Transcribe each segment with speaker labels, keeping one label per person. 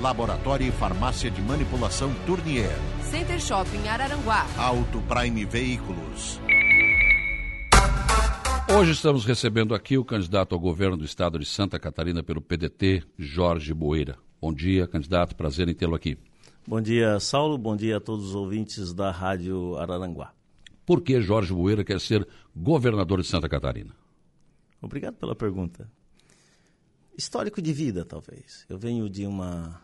Speaker 1: Laboratório e Farmácia de Manipulação Tournier.
Speaker 2: Center Shopping Araranguá.
Speaker 1: Auto Prime Veículos.
Speaker 3: Hoje estamos recebendo aqui o candidato ao governo do estado de Santa Catarina pelo PDT, Jorge Boeira. Bom dia, candidato. Prazer em tê-lo aqui.
Speaker 4: Bom dia, Saulo. Bom dia a todos os ouvintes da Rádio Araranguá.
Speaker 3: Por que Jorge Boeira quer ser governador de Santa Catarina?
Speaker 4: Obrigado pela pergunta. Histórico de vida, talvez. Eu venho de uma.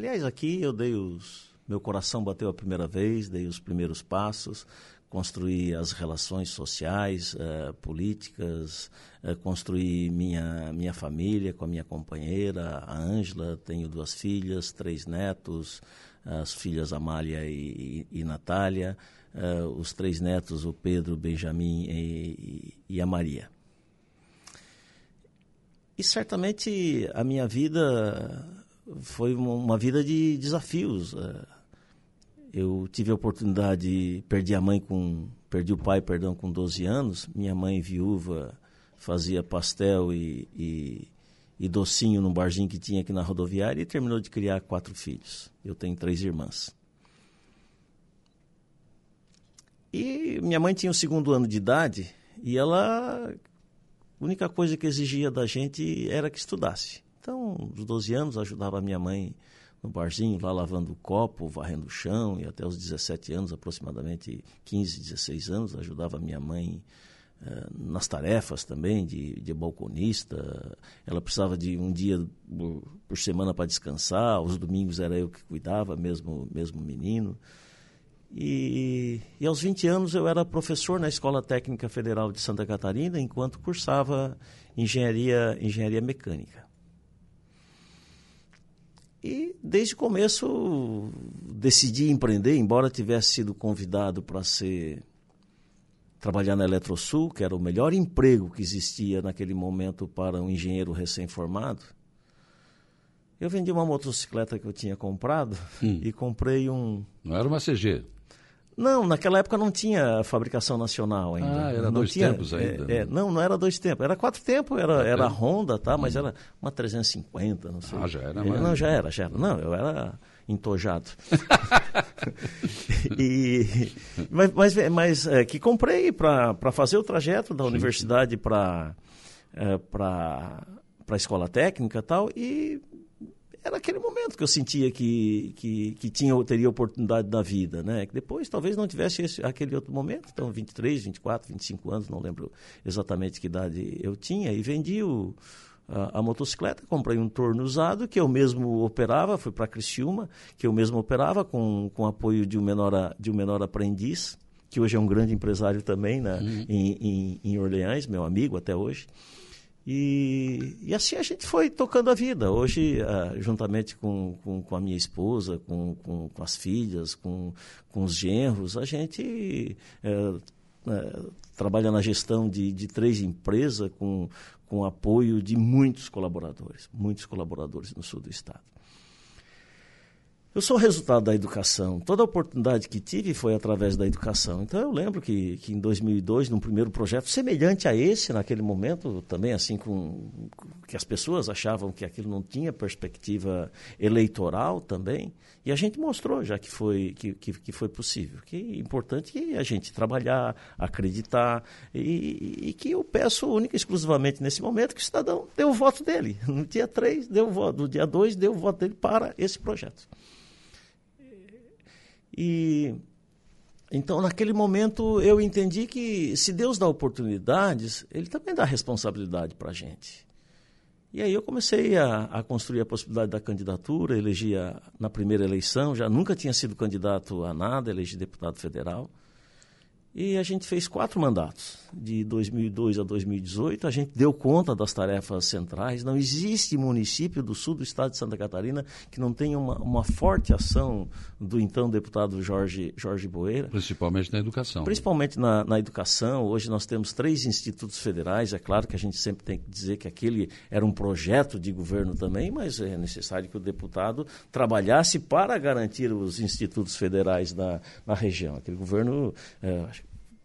Speaker 4: Aliás, aqui eu dei os. Meu coração bateu a primeira vez, dei os primeiros passos, construir as relações sociais, uh, políticas, uh, construir minha, minha família com a minha companheira, a Ângela. Tenho duas filhas, três netos, as filhas Amália e, e, e Natália, uh, os três netos, o Pedro, Benjamin e, e a Maria. E certamente a minha vida foi uma vida de desafios eu tive a oportunidade, perdi a mãe com, perdi o pai, perdão, com 12 anos. Minha mãe viúva fazia pastel e, e, e docinho num barzinho que tinha aqui na rodoviária e terminou de criar quatro filhos. Eu tenho três irmãs. E minha mãe tinha o segundo ano de idade e ela, a única coisa que exigia da gente era que estudasse. Então, aos 12 anos, ajudava a minha mãe no barzinho, lá lavando o copo, varrendo o chão, e até os 17 anos, aproximadamente 15, 16 anos, ajudava minha mãe eh, nas tarefas também, de, de balconista. Ela precisava de um dia por, por semana para descansar, os domingos era eu que cuidava, mesmo, mesmo menino. E, e, aos 20 anos eu era professor na Escola Técnica Federal de Santa Catarina, enquanto cursava engenharia, engenharia mecânica. E desde o começo decidi empreender, embora tivesse sido convidado para ser trabalhar na Eletrosul, que era o melhor emprego que existia naquele momento para um engenheiro recém-formado. Eu vendi uma motocicleta que eu tinha comprado hum. e comprei um.
Speaker 3: Não era uma CG.
Speaker 4: Não, naquela época não tinha fabricação nacional ainda.
Speaker 3: Ah, era
Speaker 4: não
Speaker 3: dois
Speaker 4: tinha,
Speaker 3: tempos ainda.
Speaker 4: É, é, não, não era dois tempos. Era quatro tempos, era, era Honda, tá? Mas hum. era uma 350, não sei.
Speaker 3: Ah, já era.
Speaker 4: É, não, já era, já era. Não, eu era entojado. e, mas mas, mas é, que comprei para fazer o trajeto da sim, universidade para é, para a escola técnica e tal, e era aquele momento que eu sentia que, que, que tinha, teria oportunidade da vida, né? Que depois talvez não tivesse esse, aquele outro momento, então 23, 24, 25 anos, não lembro exatamente que idade eu tinha, e vendi o, a, a, motocicleta, comprei um torno usado que eu mesmo operava, fui para Criciúma, que eu mesmo operava com, com apoio de um menor, de um menor aprendiz, que hoje é um grande empresário também né, uhum. em, em, em Orleans, meu amigo até hoje. E, e, assim a gente foi tocando a vida. Hoje, uh, juntamente com, com, com, a minha esposa, com, com, com, as filhas, com, com os genros, a gente uh, uh, trabalha na gestão de, de três empresas com, com apoio de muitos colaboradores, muitos colaboradores no sul do estado. Eu sou resultado da educação. Toda oportunidade que tive foi através da educação. Então eu lembro que, que em 2002, num primeiro projeto semelhante a esse, naquele momento, também assim com que as pessoas achavam que aquilo não tinha perspectiva eleitoral também, e a gente mostrou já que foi que, que, que foi possível. Que é importante que a gente trabalhar, acreditar e, e que eu peço única e exclusivamente nesse momento que o cidadão dê o voto dele. No dia 3 deu o voto, no dia 2 deu o voto dele para esse projeto. E então, naquele momento, eu entendi que se Deus dá oportunidades, Ele também dá responsabilidade para a gente. E aí eu comecei a, a, construir a possibilidade da candidatura, elegi a, na primeira eleição, já nunca tinha sido candidato a nada, elegi deputado federal. E a gente fez quatro mandatos, de 2002 a 2018. A gente deu conta das tarefas centrais. Não existe município do sul do estado de Santa Catarina que não tenha uma, uma forte ação do então deputado Jorge, Jorge Boeira.
Speaker 3: Principalmente na educação.
Speaker 4: Principalmente na, na educação. Hoje nós temos três institutos federais. É claro que a gente sempre tem que dizer que aquele era um projeto de governo também, mas é necessário que o deputado trabalhasse para garantir os institutos federais na, na região. Aquele governo. É,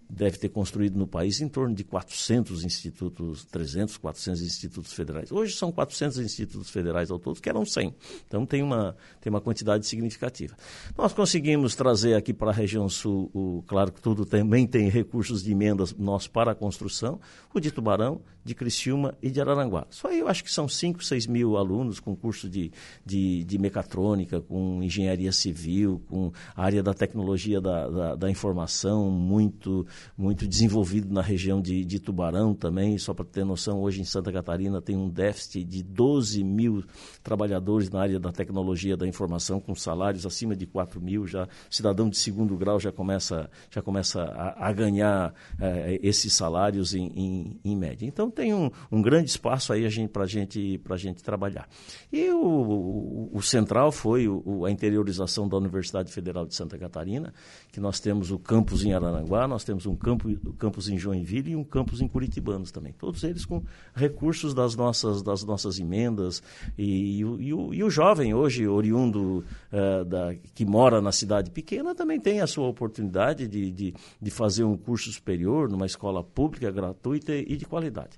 Speaker 4: deve ter construído no país em torno de 400 institutos, 300, 400 institutos federais. Hoje são 400 institutos federais ao todo, que eram 100. Então tem uma, tem uma quantidade significativa. Nós conseguimos trazer aqui para a região sul, o, claro que tudo também tem recursos de emendas nossos para a construção, o de Tubarão, de Criciúma e de Araranguá. Só eu acho que são 5, 6 mil alunos com curso de, de, de mecatrônica, com engenharia civil, com área da tecnologia da, da, da informação muito muito desenvolvido na região de, de Tubarão também. Só para ter noção, hoje em Santa Catarina tem um déficit de 12 mil trabalhadores na área da tecnologia da informação, com salários acima de 4 mil. Já, cidadão de segundo grau já começa, já começa a, a ganhar é, esses salários em, em, em, média. Então tem um, um grande espaço aí para gente, a gente trabalhar. E o, o, o central foi o, a interiorização da Universidade Federal de Santa Catarina, que nós temos o campus em Araranguá, nós temos um campo, campus em Joinville e um campus em Curitibanos também. Todos eles com recursos das nossas, das nossas emendas. E, e, e, o, e o, jovem hoje, oriundo uh, da, que mora na cidade pequena, também tem a sua oportunidade de, de, de fazer um curso superior numa escola pública, gratuita e de qualidade.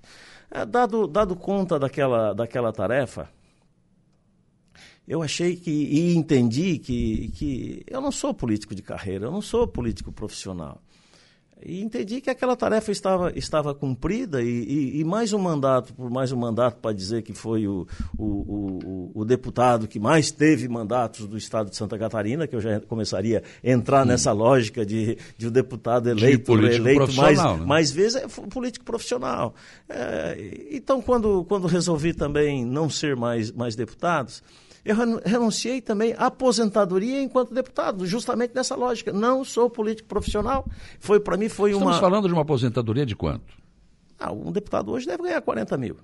Speaker 4: Uh, dado, dado conta daquela, daquela tarefa, eu achei que e entendi que, que eu não sou político de carreira, eu não sou político profissional. E entendi que aquela tarefa estava, estava cumprida e, e, e mais um mandato, por mais um mandato para dizer que foi o, o, o, o, deputado que mais teve mandatos do estado de Santa Catarina, que eu já começaria a entrar hum. nessa lógica de, de o deputado eleito, eleito mais, né? mais vezes, é político profissional. É, então, quando, quando resolvi também não ser mais, mais deputados, eu renunciei também à aposentadoria enquanto deputado, justamente nessa lógica. Não sou político profissional. Foi para mim foi
Speaker 3: Estamos
Speaker 4: uma.
Speaker 3: falando de uma aposentadoria de quanto?
Speaker 4: Ah, um deputado hoje deve ganhar 40 mil.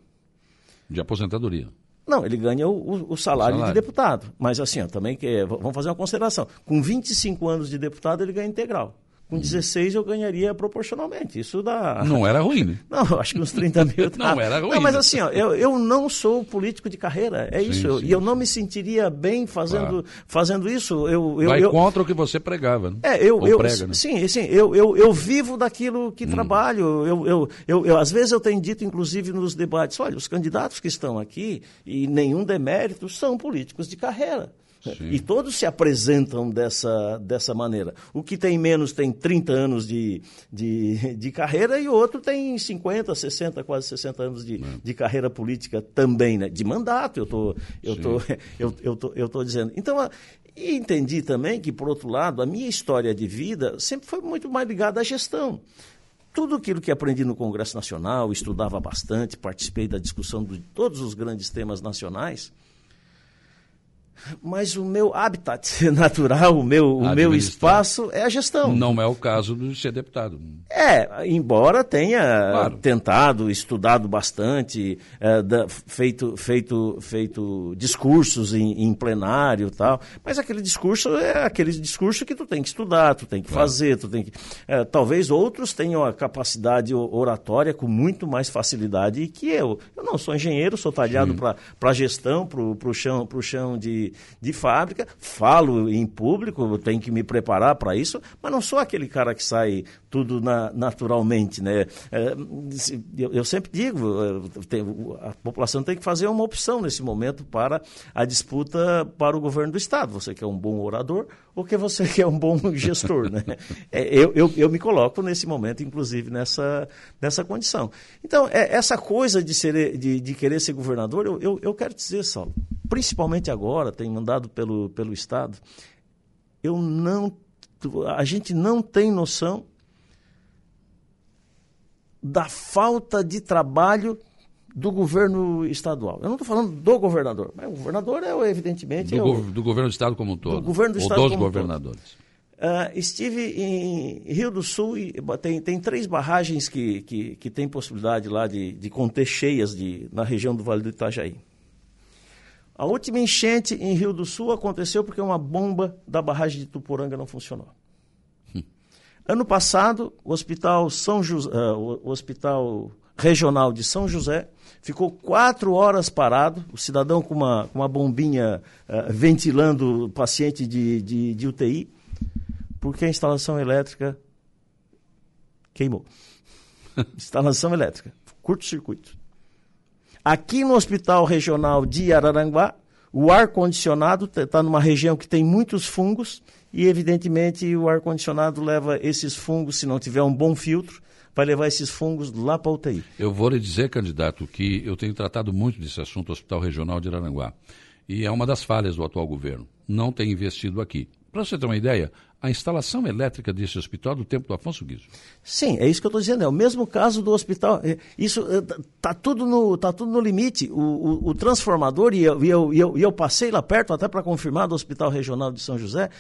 Speaker 3: De aposentadoria?
Speaker 4: Não, ele ganha o, o, o, salário, salário, de deputado. Mas assim, ó, também que vamos fazer uma consideração. Com 25 anos de deputado, ele ganha integral. Com 16 eu ganharia proporcionalmente. Isso dá.
Speaker 3: Não era ruim, né?
Speaker 4: Não, acho que uns 30 mil.
Speaker 3: Tá... não era ruim.
Speaker 4: Não, mas né? assim, ó, eu, eu não sou político de carreira. É isso. Sim, eu, sim. E eu não me sentiria bem fazendo, claro. fazendo isso. Eu, eu,
Speaker 3: Vai
Speaker 4: eu,
Speaker 3: contra o que você pregava, né?
Speaker 4: É, eu. eu prega, né? Sim, sim. Eu, eu, eu vivo daquilo que hum. trabalho. Eu, eu, eu, eu, às vezes eu tenho dito, inclusive, nos debates: olha, os candidatos que estão aqui, e nenhum demérito, são políticos de carreira. Sim. E todos se apresentam dessa, dessa maneira. O que tem menos tem 30 anos de, de, de carreira e o outro tem 50, 60, quase 60 anos de, é. de carreira política também, né? de mandato, eu tô, eu tô, eu, eu, tô, eu tô dizendo. Então, e entendi também que, por outro lado, a minha história de vida sempre foi muito mais ligada à gestão tudo aquilo que aprendi no Congresso Nacional, estudava bastante, participei da discussão de todos os grandes temas nacionais, mas o meu habitat natural, o meu, o meu espaço é a gestão.
Speaker 3: Não é o caso de ser deputado.
Speaker 4: É, embora tenha claro. tentado, estudado bastante, é, da, feito, feito, feito discursos em, em plenário e tal, mas aquele discurso é aquele discurso que tu tem que estudar, tu tem que claro. fazer, tu tem que... É, talvez outros tenham a capacidade oratória com muito mais facilidade que eu. Eu não sou engenheiro, sou talhado para gestão, para o chão, chão de de, fábrica, falo em público, tenho que me preparar para isso, mas não sou aquele cara que sai tudo na, naturalmente. Né? É, eu, eu, sempre digo, é, a população tem que fazer uma opção nesse momento para a disputa para o governo do Estado. Você quer um bom orador ou que você quer um bom gestor. Né? É, eu, eu, eu, me coloco nesse momento, inclusive, nessa, nessa condição. Então, é, essa coisa de, ser, de, de querer ser governador, eu, eu, eu quero dizer, Saulo, principalmente agora, tem mandado pelo, pelo Estado, eu não, a gente não tem noção da falta de trabalho do governo estadual. Eu não estou falando do governador, mas o governador é, evidentemente...
Speaker 3: Do,
Speaker 4: é o,
Speaker 3: do, governo do estado como um todo.
Speaker 4: Do governo do
Speaker 3: ou
Speaker 4: estado
Speaker 3: dos governadores.
Speaker 4: Uh, estive em Rio do Sul e tem, tem três barragens que, que, que tem possibilidade lá de, de conter cheias de, na região do Vale do Itajaí. A última enchente em Rio do Sul aconteceu porque uma bomba da barragem de Tuporanga não funcionou. Hum. Ano passado, o Hospital São José, uh, o Hospital Regional de São José ficou quatro horas parado, o cidadão com uma, uma bombinha uh, ventilando o paciente de, de, de UTI porque a instalação elétrica queimou. instalação elétrica, curto-circuito. Aqui no Hospital Regional de Araranguá, o ar-condicionado está numa região que tem muitos fungos e, evidentemente, o ar-condicionado leva esses fungos, se não tiver um bom filtro, vai levar esses fungos lá para a UTI.
Speaker 3: Eu vou lhe dizer, candidato, que eu tenho tratado muito desse assunto Hospital Regional de Araranguá. E é uma das falhas do atual governo. Não tem investido aqui. Para você ter uma ideia, a instalação elétrica desse hospital do tempo do Afonso Guizo.
Speaker 4: Sim, é isso que eu estou dizendo. É o mesmo caso do hospital. É, isso está eh, tudo, no, tá tudo no limite. O, o, o transformador, e eu, e, eu, e, eu, e eu passei lá perto até para confirmar do Hospital Regional de São José,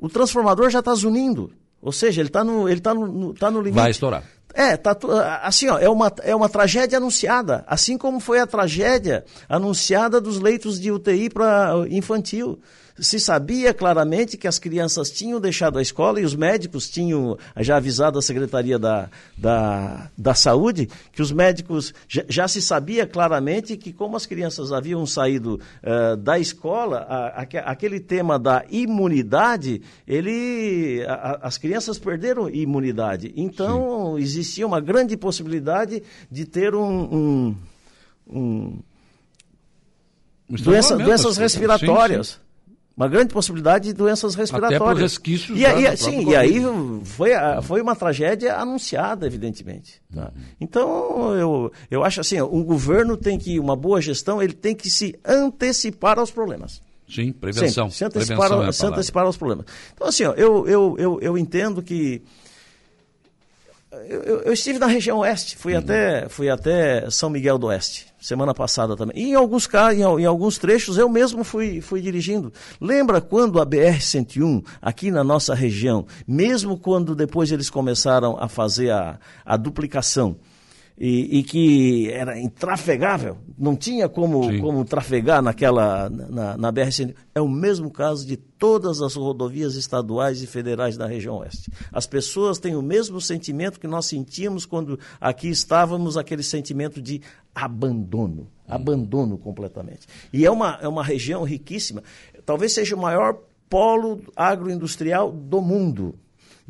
Speaker 4: o transformador já está zunindo. Ou seja, ele está no, ele tá no, no, tá no limite.
Speaker 3: Vai estourar.
Speaker 4: É, tá, assim, ó, é, uma, é uma tragédia anunciada, assim como foi a tragédia anunciada dos leitos de UTI para infantil se sabia claramente que as crianças tinham deixado a escola e os médicos tinham já avisado a Secretaria da, da, da Saúde que os médicos já, já se sabia claramente que como as crianças haviam saído uh, da escola, a, a, aquele tema da imunidade, ele, a, as crianças perderam imunidade. Então Sim. existia uma grande possibilidade de ter um, um, um Doença, doenças respiratórias. Sim, sim uma grande possibilidade de doenças respiratórias. Até por
Speaker 3: resquícios
Speaker 4: e, e, sim, e aí foi, foi uma tragédia anunciada, evidentemente. Tá? Uhum. Então, eu, eu acho assim, um governo tem que, uma boa gestão, ele tem que se antecipar aos problemas.
Speaker 3: Sim, prevenção.
Speaker 4: Sempre, se antecipar, prevenção é se antecipar aos problemas. Então, assim, ó, eu, eu, eu, eu entendo que eu, eu, estive na região oeste, fui, uhum. até, fui até São Miguel do Oeste, semana passada também. E em alguns casos, em, em, alguns trechos, eu mesmo fui, fui dirigindo. Lembra quando a BR-101, aqui na nossa região, mesmo quando depois eles começaram a fazer a, a duplicação, e, e, que era intrafegável, não tinha como, como trafegar naquela, na, na BR-101. É o mesmo caso de todas as rodovias estaduais e federais da região oeste. As pessoas têm o mesmo sentimento que nós sentíamos quando aqui estávamos, aquele sentimento de abandono, abandono completamente. E é uma, é uma região riquíssima, talvez seja o maior polo agroindustrial do mundo.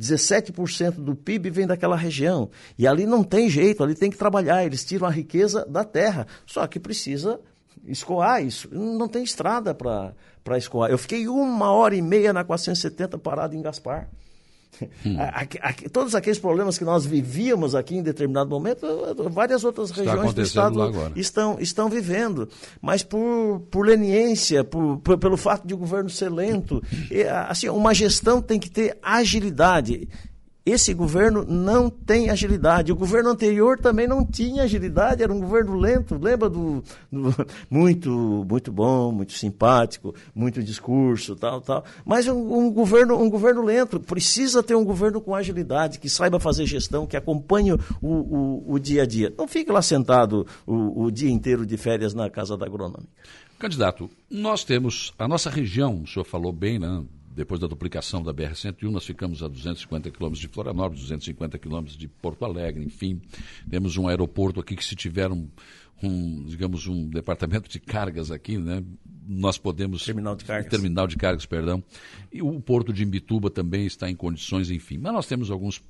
Speaker 4: 17% do PIB vem daquela região. E ali não tem jeito, ali tem que trabalhar, eles tiram a riqueza da terra. Só que precisa escoar isso. Não tem estrada para escoar. Eu fiquei uma hora e meia na 470 parado em Gaspar. Hum. todos aqueles problemas que nós vivíamos aqui em determinado momento, várias outras Está regiões do estado estão, estão vivendo. Mas por, por leniência, por, por, pelo fato de o governo ser lento, e, assim, uma gestão tem que ter agilidade. Esse governo não tem agilidade. O governo anterior também não tinha agilidade, era um governo lento. Lembra do, do muito, muito bom, muito simpático, muito discurso, tal, tal. Mas um, um, governo, um governo lento precisa ter um governo com agilidade, que saiba fazer gestão, que acompanhe o, o, o dia a dia. Não fique lá sentado o, o dia inteiro de férias na casa da agronômica.
Speaker 3: Candidato, nós temos a nossa região, o senhor falou bem, né? Depois da duplicação da BR-101, nós ficamos a 250 quilômetros de Florianópolis, 250 quilômetros de Porto Alegre, enfim. Temos um aeroporto aqui que se tiver um, um, digamos, um departamento de cargas aqui, né? Nós podemos...
Speaker 4: Terminal de cargas.
Speaker 3: Terminal de cargas, perdão. E o porto de Imbituba também está em condições, enfim. Mas nós temos alguns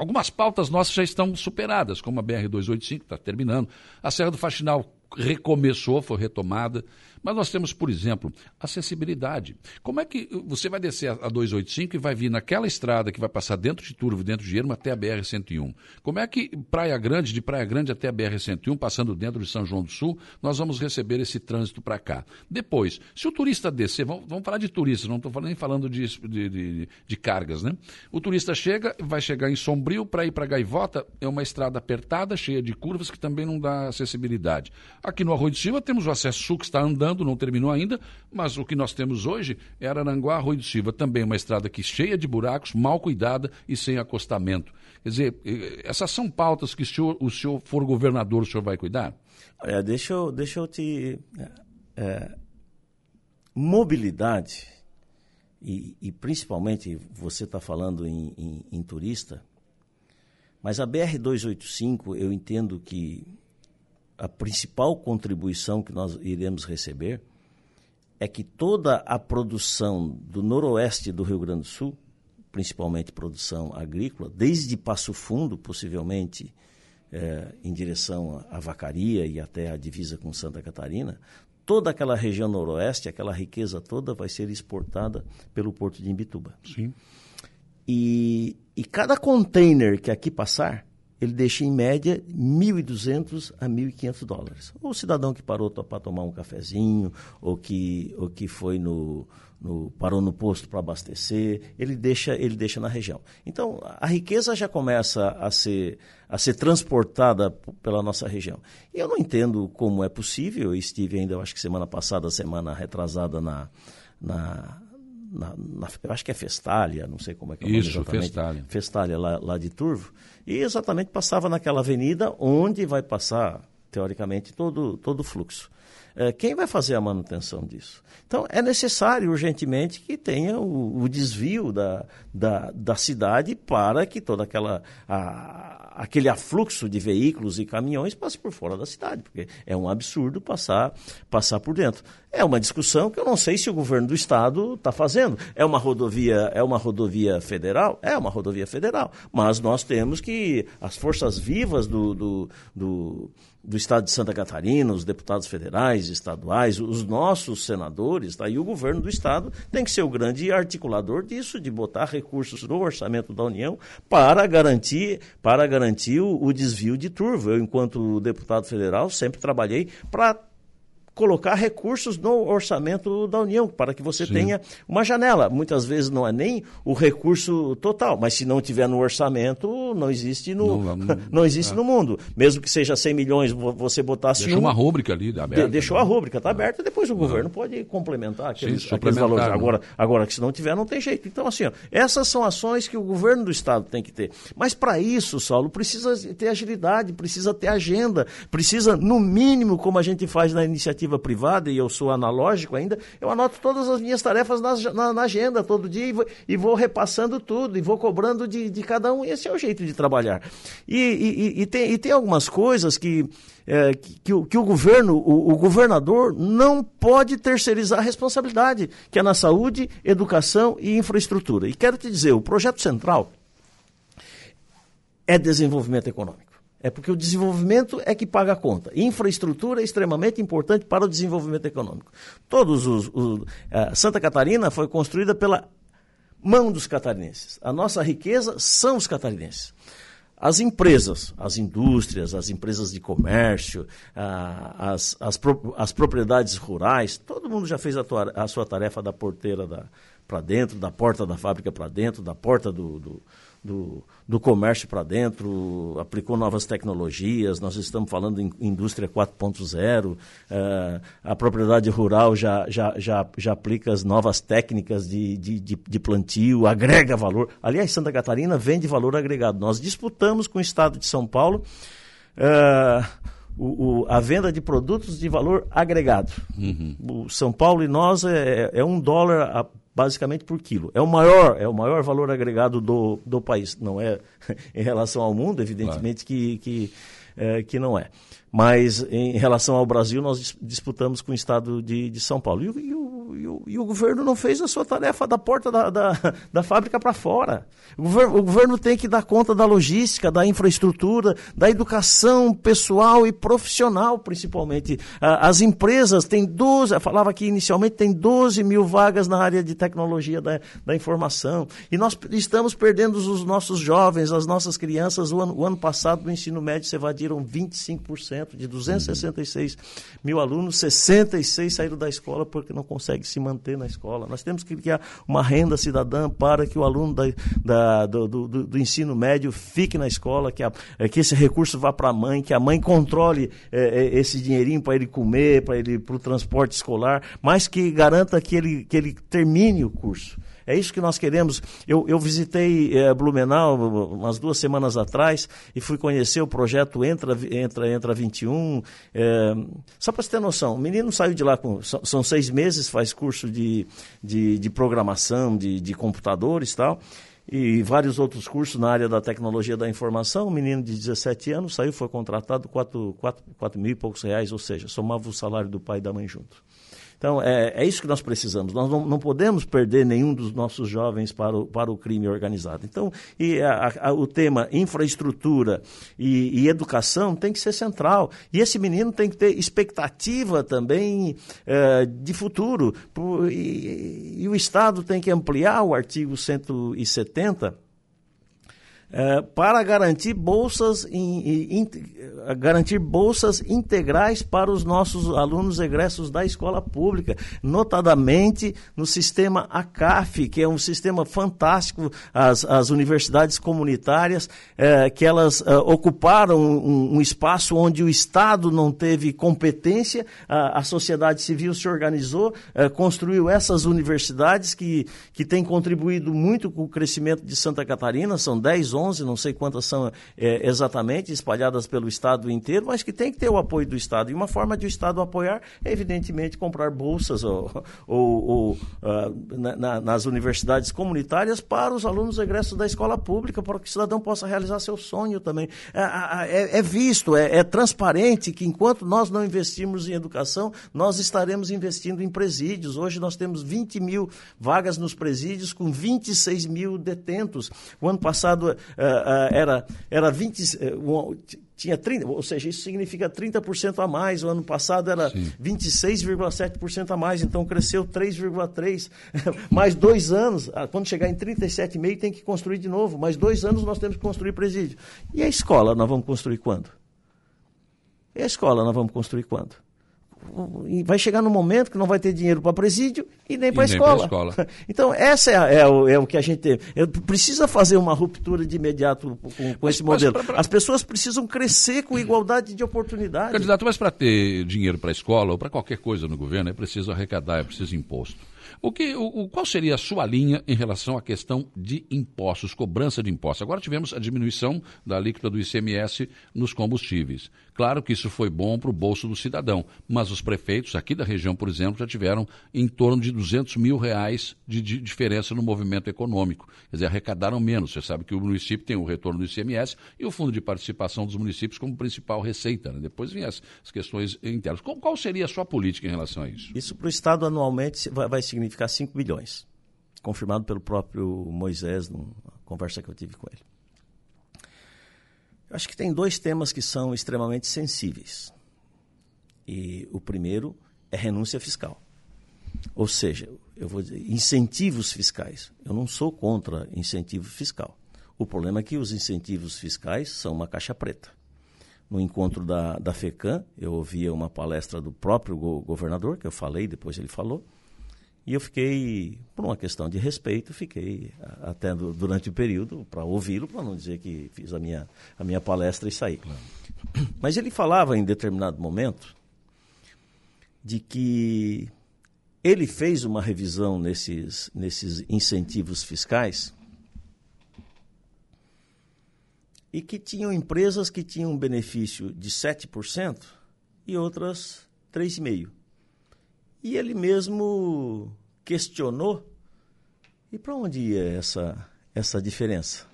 Speaker 3: Algumas pautas nossas já estão superadas, como a BR-285, está terminando. A Serra do Faxinal recomeçou, foi retomada. Mas nós temos, por exemplo, acessibilidade. Como é que você vai descer a 285 e vai vir naquela estrada que vai passar dentro de Turvo, dentro de Ermo, até a BR-101? Como é que Praia Grande, de Praia Grande até a BR-101, passando dentro de São João do Sul, nós vamos receber esse trânsito para cá? Depois, se o turista descer, vamos, vamos falar de turistas, não estou nem falando de, de, de, de, cargas, né? O turista chega, vai chegar em Sombrio para ir para Gaivota, é uma estrada apertada, cheia de curvas, que também não dá acessibilidade. Aqui no Arroio de Silva temos o acesso sul que está andando, andando, não terminou ainda, mas o que nós temos hoje é Araranguá, Rui do Silva, também uma estrada que cheia de buracos, mal cuidada e sem acostamento. Quer dizer, essas são pautas que, o, o senhor for governador, o senhor vai cuidar?
Speaker 4: Olha, deixa eu, deixa eu te. É, mobilidade, e, e, principalmente você está falando em, em, em turista, mas a BR-285, eu entendo que a principal contribuição que nós iremos receber é que toda a produção do noroeste do Rio Grande do Sul, principalmente produção agrícola, desde Passo Fundo, possivelmente é, em direção à vacaria e até a divisa com Santa Catarina, toda aquela região noroeste, aquela riqueza toda vai ser exportada pelo porto de Imbituba.
Speaker 3: Sim.
Speaker 4: E, e cada container que aqui passar, ele deixa em média 1.200 a 1.500 dólares. O cidadão que parou para tomar um cafezinho, ou que, ou que foi no, no parou no posto para abastecer, ele deixa, ele deixa na região. Então, a riqueza já começa a ser, a ser transportada pela nossa região. E eu não entendo como é possível, eu estive ainda, eu acho que semana passada, semana retrasada na, na na, na, eu acho que é Festália, não sei como é que é o
Speaker 3: nome Isso,
Speaker 4: exatamente.
Speaker 3: Festália.
Speaker 4: Festália, lá, lá de Turvo. E exatamente passava naquela avenida onde vai passar, teoricamente, todo, todo o fluxo. É, quem vai fazer a manutenção disso? Então, é necessário urgentemente que tenha o, o desvio da, da, da, cidade para que toda aquela. Aquele afluxo de veículos e caminhões passe por fora da cidade, porque é um absurdo passar, passar por dentro. É uma discussão que eu não sei se o governo do estado está fazendo. É uma rodovia, é uma rodovia federal? É uma rodovia federal. Mas nós temos que as forças vivas do, do, do, do estado de Santa Catarina, os deputados federais, estaduais, os nossos senadores, tá? e o governo do estado tem que ser o grande articulador disso, de botar recursos no orçamento da União para garantir, para garantir o, o desvio de turvo. Eu, enquanto deputado federal, sempre trabalhei para colocar recursos no orçamento da União, para que você Sim. tenha uma janela. Muitas vezes não é nem o recurso total, mas se não tiver no orçamento, não existe no, não, não, não existe é. no mundo. Mesmo que seja 100 milhões, você botasse
Speaker 3: Deixou
Speaker 4: um,
Speaker 3: uma rúbrica ali aberta.
Speaker 4: De, deixou
Speaker 3: né?
Speaker 4: a rúbrica, está aberta, depois o governo pode complementar aqueles, Sim, aqueles valores. Né? Agora, agora, que se não tiver, não tem jeito. Então, assim, ó, essas são ações que o governo do Estado tem que ter. Mas para isso, Saulo, precisa ter agilidade, precisa ter agenda, precisa, no mínimo, como a gente faz na iniciativa iniciativa privada, e eu sou analógico ainda, eu anoto todas as minhas tarefas na, na, na agenda todo dia e vou, e vou, repassando tudo, e vou cobrando de, de cada um, esse é o jeito de trabalhar. E, e, e, tem, tem algumas coisas que, é, que, que, o, que o governo, o, o governador, não pode terceirizar a responsabilidade, que é na saúde, educação e infraestrutura. E quero te dizer, o projeto central é desenvolvimento econômico. É porque o desenvolvimento é que paga a conta. Infraestrutura é extremamente importante para o desenvolvimento econômico. Todos os, os uh, Santa Catarina foi construída pela mão dos catarinenses. A nossa riqueza são os catarinenses. As empresas, as indústrias, as empresas de comércio, as, as, pro, as, propriedades rurais, todo mundo já fez a, tua, a sua tarefa da porteira para dentro, da porta da fábrica para dentro, da porta do, do do, do comércio para dentro, aplicou novas tecnologias, nós estamos falando em indústria 4.0, uh, eh, a propriedade rural já, já, já, já aplica as novas técnicas de, de, de, de plantio, agrega valor. Aliás, Santa Catarina vende valor agregado. Nós disputamos com o estado de São Paulo. Uh, o, o, a venda de produtos de valor agregado. Uhum. O São Paulo e nós é, é um dólar a, basicamente por quilo. É o maior, é o maior valor agregado do, do país. Não é em relação ao mundo, evidentemente claro. que, que, é, que não é. Mas em relação ao Brasil, nós disputamos com o estado de, de São Paulo. E, e, o, e, o, e, o, governo não fez a sua tarefa da porta da, da, da fábrica para fora. O governo, o governo, tem que dar conta da logística, da infraestrutura, da educação pessoal e profissional, principalmente. As empresas têm 12, eu falava aqui inicialmente, tem 12 mil vagas na área de tecnologia da, da informação. E nós estamos perdendo os nossos jovens, as nossas crianças. O ano, o ano passado, no ensino médio, se evadiram 25% de 266 mil alunos, 66 saíram da escola porque não conseguem consegue se manter na escola. Nós temos que criar uma renda cidadã para que o aluno da, da, do, do, do, ensino médio fique na escola, que, a, é, que esse recurso vá para a mãe, que a mãe controle é, é esse dinheirinho para ele comer, para ele para o transporte escolar, mas que garanta que ele, que ele termine o curso. É isso que nós queremos. Eu, eu visitei é, Blumenau umas duas semanas atrás e fui conhecer o projeto Entra, Entra, Entra 21. É, só para você ter noção, o menino saiu de lá com. São, são seis meses, faz curso de, de, de programação, de, de computadores e tal e vários outros cursos na área da tecnologia da informação. Um menino de 17 anos saiu, foi contratado 4, 4, 4 mil e poucos reais, ou seja, somava o salário do pai e da mãe junto. Então, é, é isso que nós precisamos. Nós não, não podemos perder nenhum dos nossos jovens para o, para o crime organizado. Então, e a, a, o tema infraestrutura e, e, educação tem que ser central. E esse menino tem que ter expectativa também é, de futuro. Por, e, e o Estado tem que ampliar o artigo 170 é, para garantir bolsas, in, in, garantir bolsas integrais para os nossos alunos egressos da escola pública, notadamente no sistema ACAF, que é um sistema fantástico, as, as universidades comunitárias, é, que elas é, ocuparam um, um, espaço onde o Estado não teve competência, a, a sociedade civil se organizou, é, construiu essas universidades que, que têm contribuído muito com o crescimento de Santa Catarina, são 10, 11, não sei quantas são é, exatamente, espalhadas pelo Estado inteiro, mas que tem que ter o apoio do Estado. E uma forma de o Estado apoiar é, evidentemente, comprar bolsas ou, ou, ou uh, na, nas universidades comunitárias para os alunos egressos da escola pública, para que o cidadão possa realizar seu sonho também. É, é, é visto, é, é transparente que enquanto nós não investirmos em educação, nós estaremos investindo em presídios. Hoje nós temos 20 mil vagas nos presídios com 26 mil detentos. O ano passado, uh, uh, era, era 20, uh, tinha 30, ou seja, isso significa 30% a mais. O ano passado era 26,7% a mais, então cresceu 3,3%. mais dois anos, ah, quando chegar em 37,5% tem que construir de novo. Mais dois anos nós temos que construir presídio. E a escola nós vamos construir quando? E a escola nós vamos construir quando? Vai chegar no momento que não vai ter dinheiro para presídio e nem para a escola. escola. Então, essa é, é, o, é, o, que a gente tem. precisa fazer uma ruptura de imediato com, com esse modelo. Pra, pra... As pessoas precisam crescer com igualdade de oportunidade.
Speaker 3: Candidato, mas para ter dinheiro para a escola ou para qualquer coisa no governo, é preciso arrecadar, é preciso imposto. O que, o, qual seria a sua linha em relação à questão de impostos, cobrança de impostos? Agora tivemos a diminuição da alíquota do ICMS nos combustíveis. Claro que isso foi bom para o bolso do cidadão, mas os prefeitos aqui da região, por exemplo, já tiveram em torno de 200 mil reais de, diferença no movimento econômico. Quer dizer, arrecadaram menos. Você sabe que o município tem o retorno do ICMS e o fundo de participação dos municípios como principal receita. Né? Depois vem as, as, questões internas. Qual, qual, seria a sua política em relação a isso?
Speaker 4: Isso para o Estado anualmente vai, vai significar 5 bilhões, confirmado pelo próprio Moisés, numa conversa que eu tive com ele. Eu acho que tem dois temas que são extremamente sensíveis. E o primeiro é renúncia fiscal. Ou seja, eu vou dizer, incentivos fiscais. Eu não sou contra incentivo fiscal. O problema é que os incentivos fiscais são uma caixa preta. No encontro da, da FECAM, eu ouvia uma palestra do próprio go governador, que eu falei, depois ele falou, e eu fiquei, por uma questão de respeito, fiquei até durante o período para ouvi-lo, para não dizer que fiz a minha, a minha palestra e saí. Claro. Mas ele falava em determinado momento de que ele fez uma revisão nesses, nesses incentivos fiscais e que tinham empresas que tinham um benefício de 7% e outras 3,5%. E ele mesmo questionou: e para onde ia essa, essa diferença?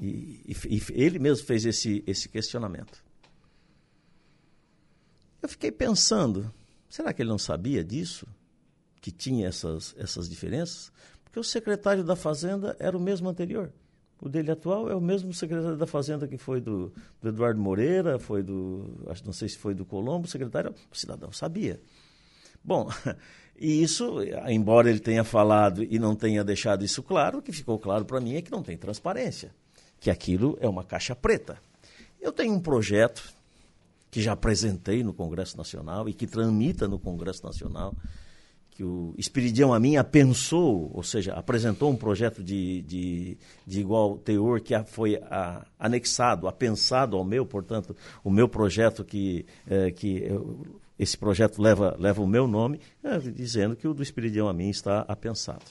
Speaker 4: E, e, e, ele mesmo fez esse, esse questionamento. Eu fiquei pensando: será que ele não sabia disso? Que tinha essas, essas diferenças? Porque o secretário da Fazenda era o mesmo anterior. O dele atual é o mesmo secretário da Fazenda que foi do, do Eduardo Moreira, foi do. Acho, não sei se foi do Colombo, secretário, o cidadão sabia. Bom, e isso, embora ele tenha falado e não tenha deixado isso claro, o que ficou claro para mim é que não tem transparência, que aquilo é uma caixa preta. Eu tenho um projeto que já apresentei no Congresso Nacional e que tramita no Congresso Nacional, que o Espiridião minha pensou, ou seja, apresentou um projeto de, de, de igual teor que foi a, anexado, apensado ao meu, portanto, o meu projeto que, é, que eu, esse projeto leva, leva o meu nome, é, dizendo que o do Espiridião a mim está apensado.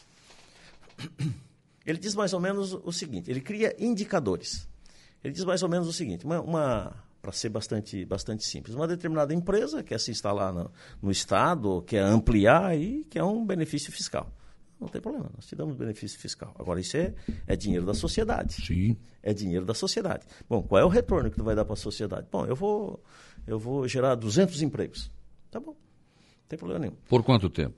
Speaker 4: Ele diz mais ou menos o seguinte, ele cria indicadores. Ele diz mais ou menos o seguinte, uma, uma para ser bastante, bastante simples. Uma determinada empresa quer se instalar no, no Estado, quer ampliar e quer um benefício fiscal. Não tem problema, nós te damos benefício fiscal. Agora, isso é, é dinheiro da sociedade.
Speaker 3: Sim.
Speaker 4: É dinheiro da sociedade. Bom, qual é o retorno que tu vai dar para a sociedade? Bom, eu vou, eu vou gerar 200 empregos. Tá bom, não tem problema nenhum.
Speaker 3: Por quanto tempo?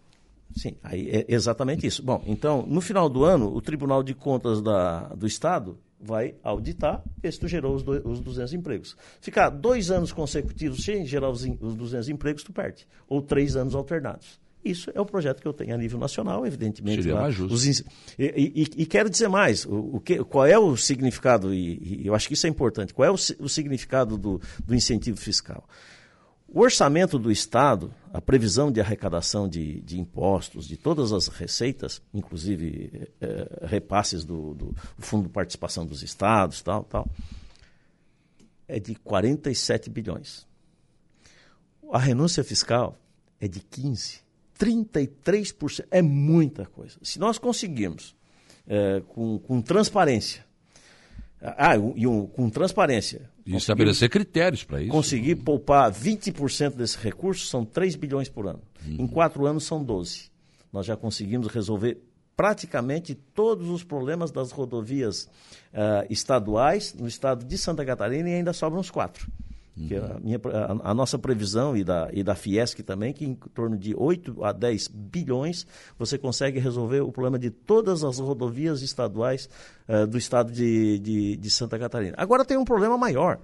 Speaker 4: Sim, aí é exatamente isso. Bom, então, no final do ano, o Tribunal de Contas da, do Estado vai auditar ver se tu gerou os, do, os 200 empregos. Ficar dois anos consecutivos sem gerar os, os 200 empregos, tu perde. Ou três anos alternados. Isso é o projeto que eu tenho a nível nacional, evidentemente.
Speaker 3: Seria mais justo. Os,
Speaker 4: e, e, e, quero dizer mais, o, o que, qual é o significado, e, e, eu acho que isso é importante, qual é o, o significado do, do incentivo fiscal? O orçamento do Estado, a previsão de arrecadação de, de impostos, de todas as receitas, inclusive é, repasses do, do, Fundo de Participação dos Estados, tal, tal, é de 47 bilhões. A renúncia fiscal é de 15. 33% é muita coisa. Se nós conseguirmos, é, com, com transparência, ah, e um, com transparência.
Speaker 3: E estabelecer critérios para isso.
Speaker 4: Conseguir poupar 20% desse recurso são 3 bilhões por ano. Uhum. Em quatro anos são 12. Nós já conseguimos resolver praticamente todos os problemas das rodovias uh, estaduais no estado de Santa Catarina e ainda sobram uns quatro. Que a, minha, a, a, nossa previsão e da, e da Fiesc também, que em torno de 8 a 10 bilhões você consegue resolver o problema de todas as rodovias estaduais uh, do estado de, de, de Santa Catarina. Agora tem um problema maior.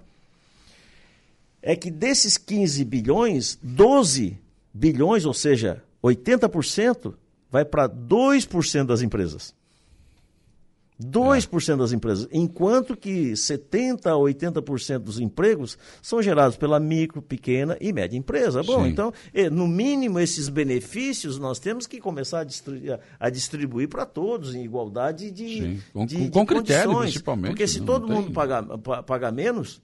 Speaker 4: É que desses 15 bilhões, 12 bilhões, ou seja, 80%, vai para 2% das empresas. 2% das empresas, enquanto que 70% a 80% dos empregos são gerados pela micro, pequena e média empresa. Bom, Sim. então, no mínimo, esses benefícios nós temos que começar a distribuir, a distribuir para todos em igualdade de,
Speaker 3: Sim. Com,
Speaker 4: de,
Speaker 3: com, com critério, principalmente.
Speaker 4: Porque se todo mundo pagar, pagar menos,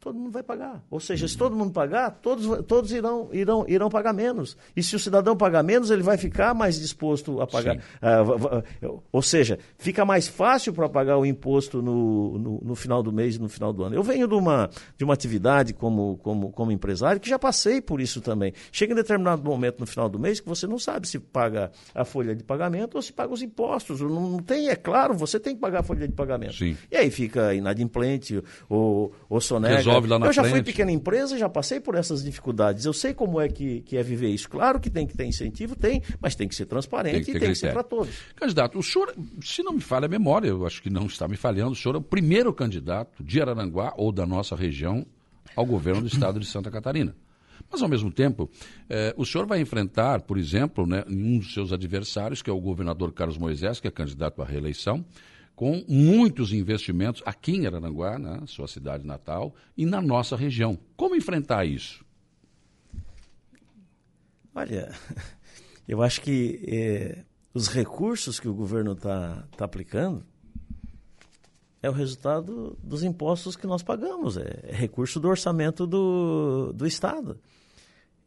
Speaker 4: todo mundo vai pagar. Ou seja, se todo mundo pagar, todos, todos irão, irão, irão pagar menos. E se o cidadão pagar menos, ele vai ficar mais disposto a pagar. Uh, ou seja, fica mais fácil para pagar o imposto no, no, no, final do mês e no final do ano. Eu venho de uma, de uma atividade como, como, como empresário que já passei por isso também. Chega em determinado momento no final do mês que você não sabe se paga a folha de pagamento ou se paga os impostos. Não, não tem, é claro, você tem que pagar a folha de pagamento.
Speaker 3: Sim.
Speaker 4: E aí fica inadimplente ou, ou sonega
Speaker 3: resolve lá na
Speaker 4: Eu já
Speaker 3: frente.
Speaker 4: fui pequena empresa, já passei por essas dificuldades. Eu sei como é que, que é viver isso. Claro que tem que ter incentivo, tem, mas tem que ser transparente tem e tem que ser para todos.
Speaker 3: Candidato, o senhor, se não me falha a memória, eu acho que não está me falhando, o senhor é o primeiro candidato de Araranguá ou da nossa região ao governo do estado de Santa Catarina. Mas, ao mesmo tempo, eh, o senhor vai enfrentar, por exemplo, né, um dos seus adversários, que é o governador Carlos Moisés, que é candidato à reeleição, com muitos investimentos aqui em Araranguá, na sua cidade natal, e na nossa região. Como enfrentar isso?
Speaker 4: Olha, eu acho que é, os recursos que o governo está tá aplicando é o resultado dos impostos que nós pagamos, é, é recurso do orçamento do, do Estado.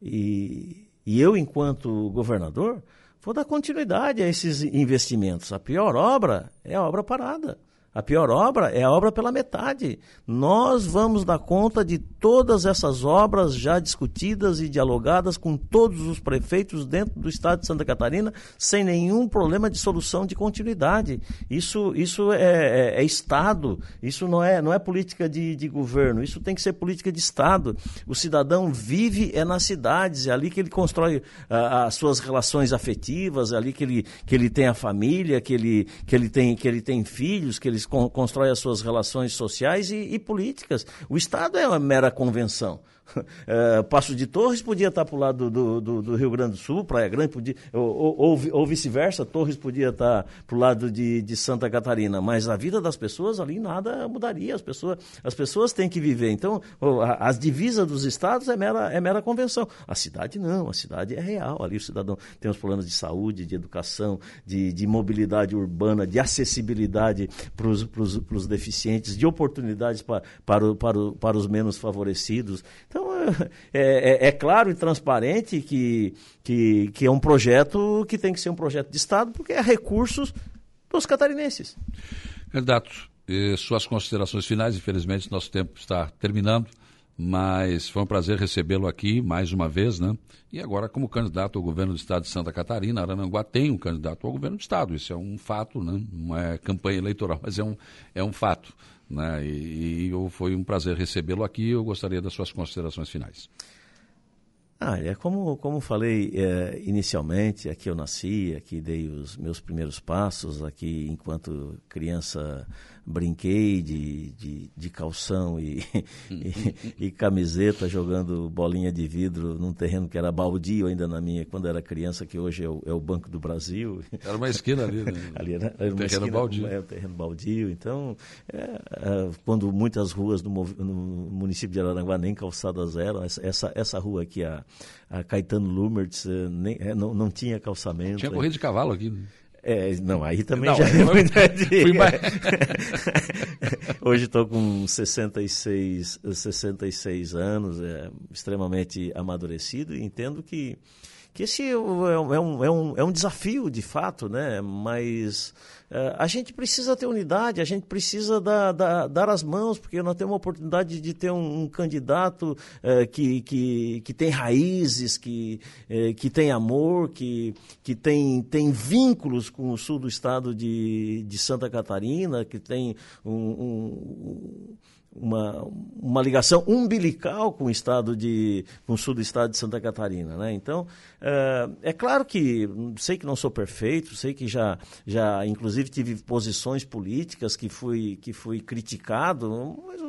Speaker 4: E, e eu, enquanto governador, vou dar continuidade a esses investimentos. A pior obra é a obra parada. A pior obra é a obra pela metade. Nós vamos dar conta de todas essas obras já discutidas e dialogadas com todos os prefeitos dentro do estado de Santa Catarina, sem nenhum problema de solução de continuidade. Isso, isso é, é, é Estado, isso não é, não é política de, de governo, isso tem que ser política de Estado. O cidadão vive é nas cidades, é ali que ele constrói ah, as suas relações afetivas, é ali que ele, que ele tem a família, que ele, que ele, tem, que ele tem filhos, que ele eles con constroem as suas relações sociais e, e políticas. O Estado é uma mera convenção. Uh, Passo de Torres podia estar para o lado do, do, do, Rio Grande do Sul, Praia Grande, podia, ou, ou, ou vice-versa, Torres podia estar para o lado de, de, Santa Catarina, mas a vida das pessoas ali nada mudaria, as pessoas, as pessoas têm que viver. Então, as divisas dos estados é mera, é mera convenção. A cidade não, a cidade é real. Ali o cidadão tem os planos de saúde, de educação, de, de mobilidade urbana, de acessibilidade para os deficientes, de oportunidades para, para, para, para os menos favorecidos. Então, é, é, é, claro e transparente que, que, que é um projeto que tem que ser um projeto de Estado, porque é recursos dos catarinenses.
Speaker 3: Candidato, suas considerações finais, infelizmente nosso tempo está terminando, mas foi um prazer recebê-lo aqui mais uma vez, né? E agora, como candidato ao governo do Estado de Santa Catarina, Arananguá tem um candidato ao governo do Estado, isso é um fato, né? Não é campanha eleitoral, mas é um, é um fato. Né? E, e foi um prazer recebê-lo aqui. Eu gostaria das suas considerações finais.
Speaker 4: Ah, é como, como falei é, inicialmente, aqui eu nasci, aqui dei os meus primeiros passos, aqui enquanto criança brinquei de, de, de calção e, e, e, camiseta jogando bolinha de vidro num terreno que era baldio ainda na minha, quando era criança, que hoje é o, é o Banco do Brasil.
Speaker 3: Era uma esquina ali, né?
Speaker 4: ali era, era uma terreno esquina, baldio. É, o terreno baldio. Então, é, é, quando muitas ruas no, no, município de Araranguá nem calçadas eram, essa, essa rua aqui, a, a Caetano Lumertz, eh, nem, é, não, não tinha calçamento.
Speaker 3: Tinha corrida de cavalo aqui, né?
Speaker 4: É, não, aí também não, já é muita mais... Hoje estou com 66, 66 anos, é, extremamente amadurecido e entendo que que esse é um, é um, é um, é um desafio de fato, né? mas uh, a gente precisa ter unidade, a gente precisa dar, dar, dar as mãos, porque nós temos a oportunidade de ter um, um candidato que, que, que tem raízes, que, que tem amor, que, que tem, tem vínculos com o sul do estado de, de Santa Catarina, que tem um, um uma, uma ligação umbilical com o estado de com o sul do estado de Santa Catarina, né? Então é, é claro que sei que não sou perfeito, sei que já já inclusive tive posições políticas que fui que fui criticado, mas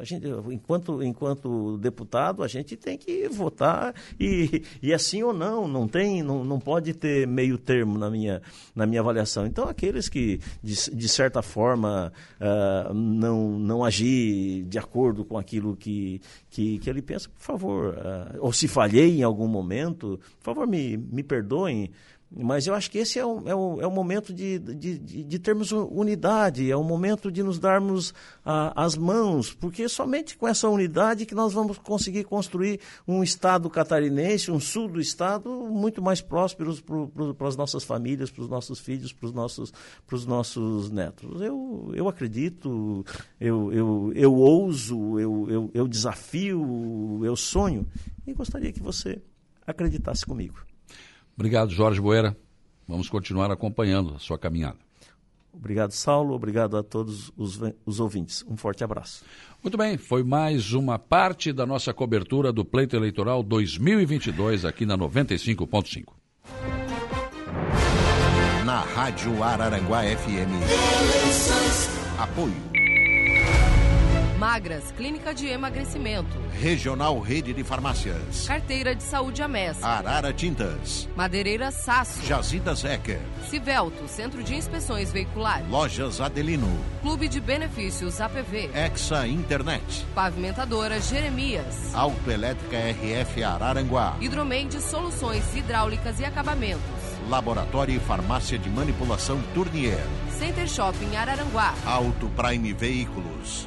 Speaker 4: a gente enquanto enquanto deputado a gente tem que votar e, e assim ou não, não tem não, não pode ter meio termo na minha na minha avaliação. Então aqueles que de, de certa forma uh, não não agir de, acordo com aquilo que, que, que ele pensa, por favor, uh, ou se falhei em algum momento, por favor, me, me perdoem, mas eu acho que esse é o, é o, é o momento de, de, de, termos unidade, é o momento de nos darmos ah, as mãos, porque é somente com essa unidade que nós vamos conseguir construir um Estado catarinense, um sul do Estado muito mais próspero para as nossas famílias, para os nossos filhos, para os nossos, os nossos netos. Eu, eu acredito, eu, eu, eu ouso, eu, eu, eu desafio, eu sonho e gostaria que você acreditasse comigo.
Speaker 3: Obrigado, Jorge Boeira. Vamos continuar acompanhando a sua caminhada.
Speaker 4: Obrigado, Saulo. Obrigado a todos os, os, ouvintes. Um forte abraço.
Speaker 3: Muito bem, foi mais uma parte da nossa cobertura do Pleito Eleitoral 2022 aqui na 95.5.
Speaker 1: Na Rádio Araranguá FM. Apoio.
Speaker 2: Magras, Clínica de Emagrecimento.
Speaker 1: Regional Rede de Farmácias.
Speaker 2: Carteira de Saúde Amés.
Speaker 1: Arara Tintas.
Speaker 2: Madeireira Sasso.
Speaker 1: Jazidas Ecker.
Speaker 2: Civelto, Centro de Inspeções Veiculares.
Speaker 1: Lojas Adelino.
Speaker 2: Clube de Benefícios APV.
Speaker 1: Exa Internet.
Speaker 2: Pavimentadora Jeremias.
Speaker 1: Autoelétrica RF Araranguá.
Speaker 2: Hidromeide Soluções Hidráulicas e Acabamentos.
Speaker 1: Laboratório e Farmácia de Manipulação Tournier.
Speaker 2: Center Shopping Araranguá.
Speaker 1: Auto Prime Veículos.